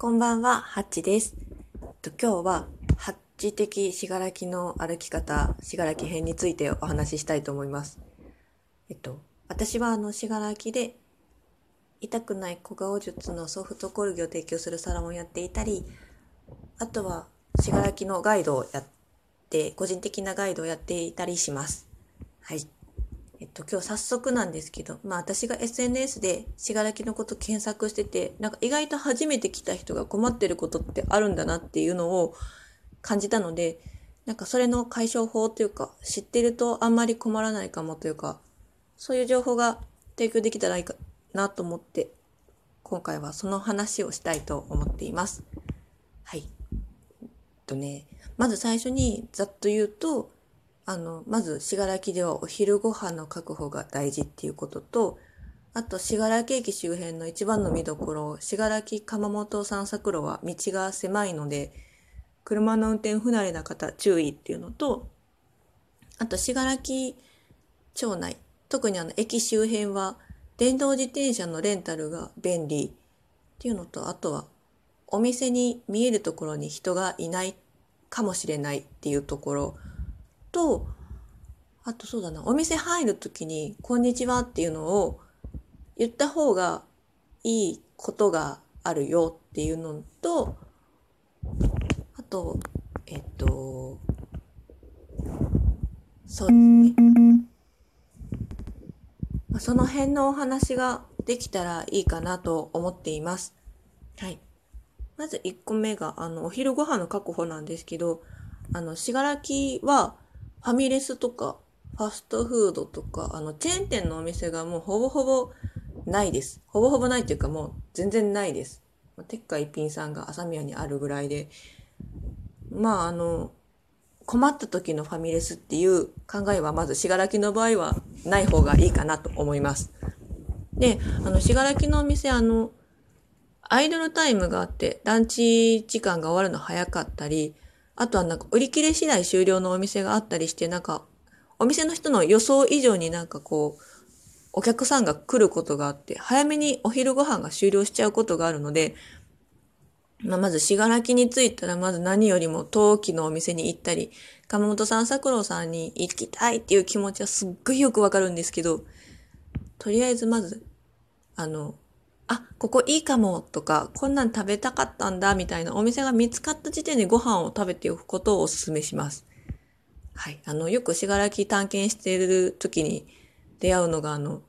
こんばんは、ハッチです。今日は、ハッチ的しがらきの歩き方、しがらき編についてお話ししたいと思います。えっと、私はあの、しがらきで、痛くない小顔術のソフトコルギを提供するサロンをやっていたり、あとは、しがらきのガイドをやって、個人的なガイドをやっていたりします。はい。えっと、今日早速なんですけど、まあ私が SNS でしがらきのこと検索してて、なんか意外と初めて来た人が困ってることってあるんだなっていうのを感じたので、なんかそれの解消法というか、知ってるとあんまり困らないかもというか、そういう情報が提供できたらいいかなと思って、今回はその話をしたいと思っています。はい。えっとね、まず最初にざっと言うと、あの、まず、しがらきではお昼ご飯の確保が大事っていうことと、あと、しがらき駅周辺の一番の見どころ、しがらき鎌本散策路は道が狭いので、車の運転不慣れな方注意っていうのと、あと、しがらき町内、特にあの、駅周辺は、電動自転車のレンタルが便利っていうのと、あとは、お店に見えるところに人がいないかもしれないっていうところ、と、あとそうだな、お店入るときに、こんにちはっていうのを言った方がいいことがあるよっていうのと、あと、えっと、そうですね。その辺のお話ができたらいいかなと思っています。はい。まず1個目が、あの、お昼ご飯の確保なんですけど、あの、しがらきは、ファミレスとか、ファストフードとか、あの、チェーン店のお店がもうほぼほぼないです。ほぼほぼないっていうかもう全然ないです。鉄火一品さんが朝宮にあるぐらいで。まあ、あの、困った時のファミレスっていう考えはまずしがらきの場合はない方がいいかなと思います。で、あの、しがらきのお店、あの、アイドルタイムがあって、ランチ時間が終わるの早かったり、あとはなんか売り切れ次第終了のお店があったりして、なんかお店の人の予想以上になんかこう、お客さんが来ることがあって、早めにお昼ご飯が終了しちゃうことがあるので、まあ、まず、しがらきに着いたら、まず何よりも陶器のお店に行ったり、鎌本さん、桜郎さんに行きたいっていう気持ちはすっごいよくわかるんですけど、とりあえずまず、あの、あ、ここいいかもとか、こんなん食べたかったんだみたいなお店が見つかった時点でご飯を食べておくことをお勧めします。はい。あの、よくしがらき探検している時に出会うのが、あの、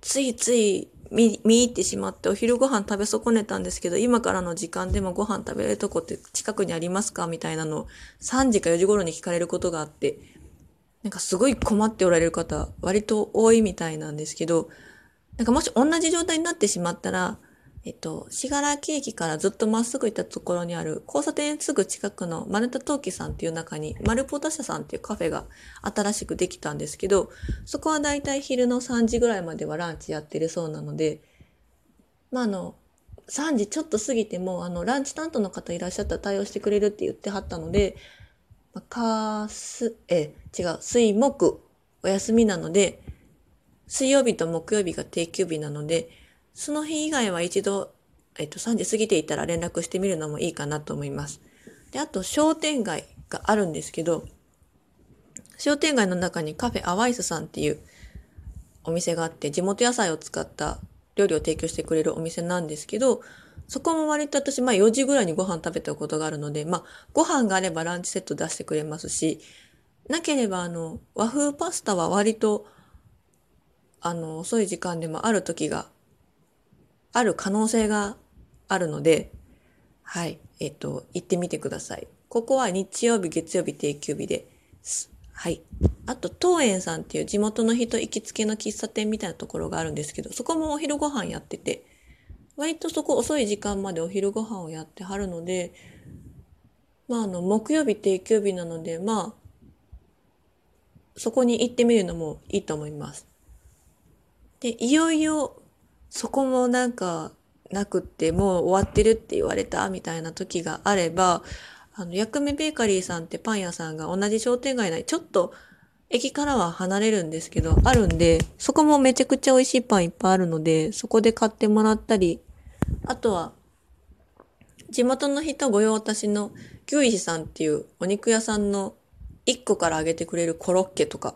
ついつい見、見入ってしまってお昼ご飯食べ損ねたんですけど、今からの時間でもご飯食べれるとこって近くにありますかみたいなのを3時か4時頃に聞かれることがあって、なんかすごい困っておられる方、割と多いみたいなんですけど、なんかもし同じ状態になってしまったら、えっと、しがらき駅からずっとまっすぐ行ったところにある交差点すぐ近くの丸太陶器さんっていう中に、丸ポタ社さんっていうカフェが新しくできたんですけど、そこはだいたい昼の3時ぐらいまではランチやってるそうなので、まあ、あの、3時ちょっと過ぎても、あの、ランチ担当の方いらっしゃったら対応してくれるって言ってはったので、まあ、かす、え、違う、水木、お休みなので、水曜日と木曜日が定休日なので、その日以外は一度、えっと、3時過ぎていたら連絡してみるのもいいかなと思います。で、あと、商店街があるんですけど、商店街の中にカフェアワイスさんっていうお店があって、地元野菜を使った料理を提供してくれるお店なんですけど、そこも割と私、まあ4時ぐらいにご飯食べたことがあるので、まあご飯があればランチセット出してくれますし、なければあの、和風パスタは割と、あの、遅い時間でもある時が、ある可能性があるので、はい、えっと、行ってみてください。ここは日曜日、月曜日定休日です。はい。あと、東園さんっていう地元の人行きつけの喫茶店みたいなところがあるんですけど、そこもお昼ご飯やってて、割とそこ遅い時間までお昼ご飯をやってはるので、まあ、あの、木曜日定休日なので、まあ、そこに行ってみるのもいいと思います。で、いよいよ、そこもなんか、なくって、もう終わってるって言われたみたいな時があれば、あの、薬味ベーカリーさんってパン屋さんが同じ商店街内、ちょっと駅からは離れるんですけど、あるんで、そこもめちゃくちゃ美味しいパンいっぱいあるので、そこで買ってもらったり、あとは、地元の人御用達の牛石さんっていうお肉屋さんの1個から揚げてくれるコロッケとか、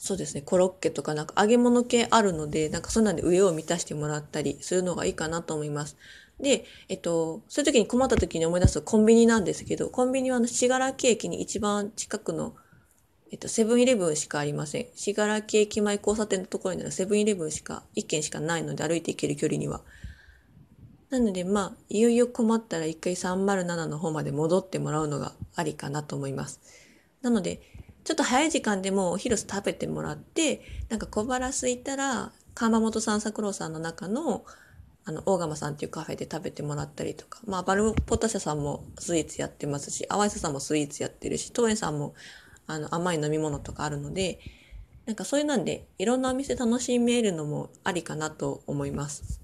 そうですね、コロッケとかなんか揚げ物系あるので、なんかそんなんで上を満たしてもらったりするのがいいかなと思います。で、えっと、そういう時に困った時に思い出すコンビニなんですけど、コンビニはあの、しがらき駅に一番近くの、えっと、セブンイレブンしかありません。しがらき駅前交差点のところにはセブンイレブンしか、一軒しかないので歩いて行ける距離には。なので、まあ、いよいよ困ったら一回307の方まで戻ってもらうのがありかなと思います。なので、ちょっと早い時間でもお昼食べてもらって、なんか小腹空いたら、川本さん、桜さんの中の、あの、大釜さんっていうカフェで食べてもらったりとか、まあ、バルポタ社さんもスイーツやってますし、淡磯さんもスイーツやってるし、東園さんも、あの、甘い飲み物とかあるので、なんかそういうなんで、いろんなお店楽しめるのもありかなと思います。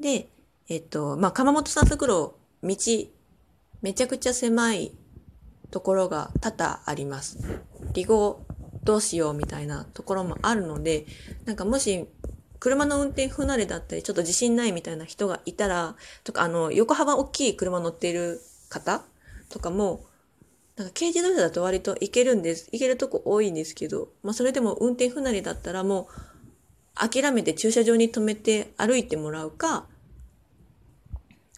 で、えっと、まあ、鎌本さんところ、道、めちゃくちゃ狭いところが多々あります。離合どうしようみたいなところもあるので、なんかもし車の運転不慣れだったり、ちょっと自信ないみたいな人がいたら、とか、あの、横幅大きい車乗っている方とかも、なんか軽自動車だと割と行けるんです。行けるとこ多いんですけど、まあそれでも運転不慣れだったらもう諦めて駐車場に止めて歩いてもらうか、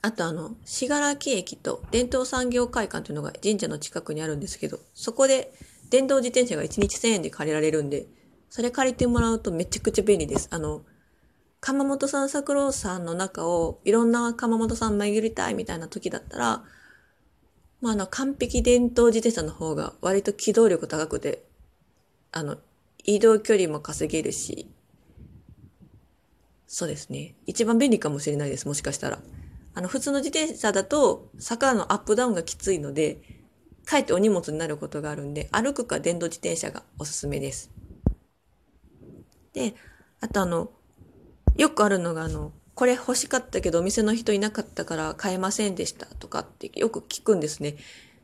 あとあの、信楽駅と伝統産業会館というのが神社の近くにあるんですけど、そこで電動自転車が1日1000円で借りられるんで、それ借りてもらうとめちゃくちゃ便利です。あの、鎌本さん桜さんの中をいろんな鎌本さん巡りたいみたいな時だったら、まあ、あの、完璧電動自転車の方が割と機動力高くて、あの、移動距離も稼げるし、そうですね。一番便利かもしれないです、もしかしたら。あの、普通の自転車だと坂のアップダウンがきついので、かえってお荷物になることがあるんで、歩くか電動自転車がおすすめです。で、あとあの、よくあるのがあの、これ欲しかったけどお店の人いなかったから買えませんでしたとかってよく聞くんですね。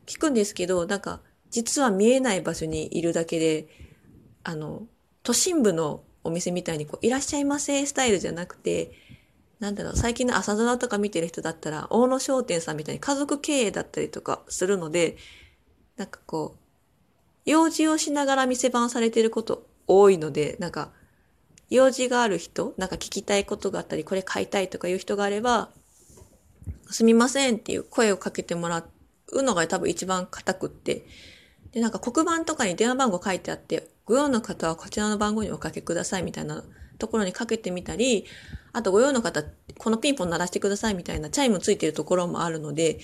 聞くんですけど、なんか、実は見えない場所にいるだけで、あの、都心部のお店みたいにこう、いらっしゃいませスタイルじゃなくて、なんだろう、最近の朝ドラとか見てる人だったら、大野商店さんみたいに家族経営だったりとかするので、なんかこう、用事をしながら店番されてること多いので、なんか、用事がある人、なんか聞きたいことがあったり、これ買いたいとかいう人があれば、すみませんっていう声をかけてもらうのが多分一番硬くって、で、なんか黒板とかに電話番号書いてあって、ご用の方はこちらの番号におかけくださいみたいなところにかけてみたり、あとご用の方、このピンポン鳴らしてくださいみたいなチャイムついてるところもあるので、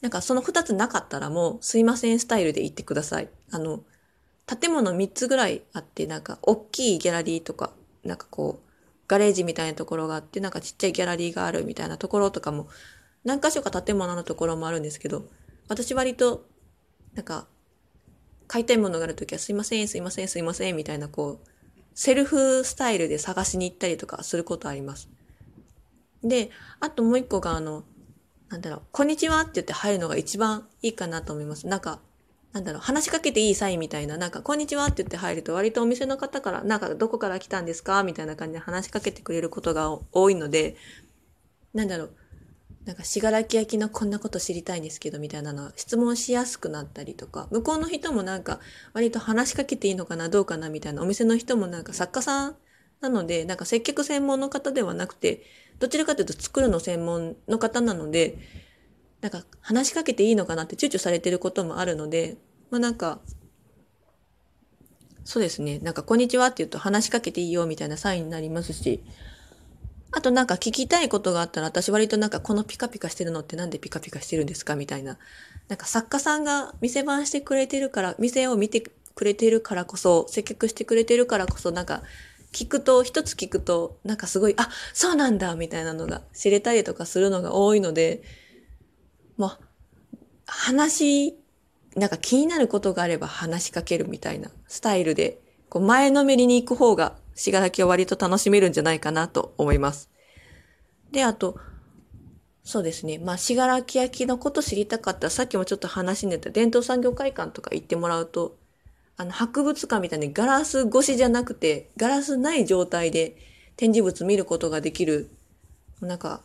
なんかその二つなかったらもうすいませんスタイルで言ってください。あの、建物三つぐらいあって、なんか大きいギャラリーとか、なんかこう、ガレージみたいなところがあって、なんかちっちゃいギャラリーがあるみたいなところとかも、何箇所か建物のところもあるんですけど、私割と、なんか、買いたいものがあるときは、すいません、すいません、すいません、みたいな、こう、セルフスタイルで探しに行ったりとかすることあります。で、あともう一個が、あの、なんだろう、こんにちはって言って入るのが一番いいかなと思います。なんか、なんだろう、話しかけていいサインみたいな、なんか、こんにちはって言って入ると、割とお店の方から、なんか、どこから来たんですかみたいな感じで話しかけてくれることが多いので、なんだろう、なんか、しがらき焼きのこんなこと知りたいんですけど、みたいなのは質問しやすくなったりとか、向こうの人もなんか、割と話しかけていいのかな、どうかな、みたいな、お店の人もなんか作家さんなので、なんか接客専門の方ではなくて、どちらかというと作るの専門の方なので、なんか話しかけていいのかなって躊躇されてることもあるので、まあなんか、そうですね。なんか、こんにちはって言うと話しかけていいよみたいなサインになりますし、あとなんか聞きたいことがあったら私割となんかこのピカピカしてるのってなんでピカピカしてるんですかみたいな。なんか作家さんが店番してくれてるから、店を見てくれてるからこそ、接客してくれてるからこそ、なんか聞くと、一つ聞くと、なんかすごい、あ、そうなんだみたいなのが知れたりとかするのが多いので、もう、話、なんか気になることがあれば話しかけるみたいなスタイルで、こう前のめりに行く方が、しがらきを割と楽しめるんじゃないかなと思います。で、あと、そうですね。まあ、しがらき焼きのこと知りたかったら、さっきもちょっと話に出た伝統産業会館とか行ってもらうと、あの、博物館みたいにガラス越しじゃなくて、ガラスない状態で展示物見ることができる、なんか、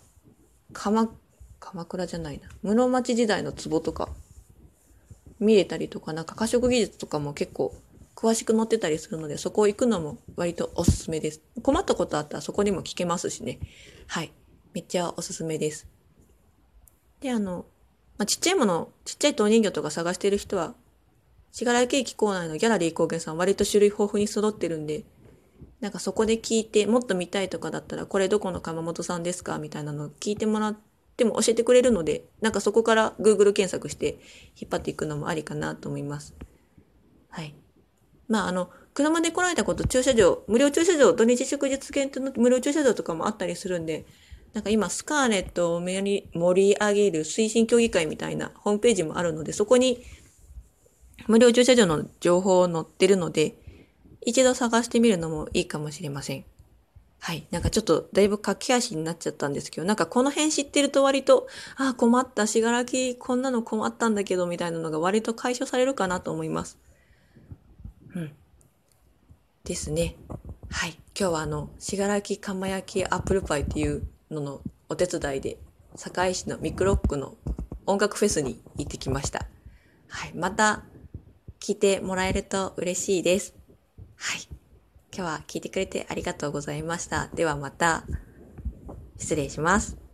鎌鎌倉じゃないな。室町時代の壺とか見れたりとか、なんか加色技術とかも結構詳しく載ってたりするので、そこ行くのも割とおすすめです。困ったことあったらそこにも聞けますしね。はい。めっちゃおすすめです。で、あの、まあ、ちっちゃいもの、ちっちゃい陶人形とか探してる人は、しがらき駅構内のギャラリー高原さん割と種類豊富に揃ってるんで、なんかそこで聞いて、もっと見たいとかだったら、これどこの窯元さんですか？みたいなのを聞いてもらっても教えてくれるので、なんかそこから Google 検索して引っ張っていくのもありかなと思います。はい。まあ、あの、車で来られたこと駐車場、無料駐車場、土日祝日限定の無料駐車場とかもあったりするんで、なんか今、スカーレットを盛り上げる推進協議会みたいなホームページもあるので、そこに無料駐車場の情報を載ってるので、一度探してみるのもいいかもしれません。はい。なんかちょっとだいぶ駆け足になっちゃったんですけど、なんかこの辺知ってると割と、ああ、困った、しがらき、こんなの困ったんだけど、みたいなのが割と解消されるかなと思います。うん。ですね。はい。今日はあの、しがらき釜焼きアップルパイっていうののお手伝いで、堺市のミクロックの音楽フェスに行ってきました。はい。また、聞いてもらえると嬉しいです。はい。今日は聞いてくれてありがとうございました。ではまた、失礼します。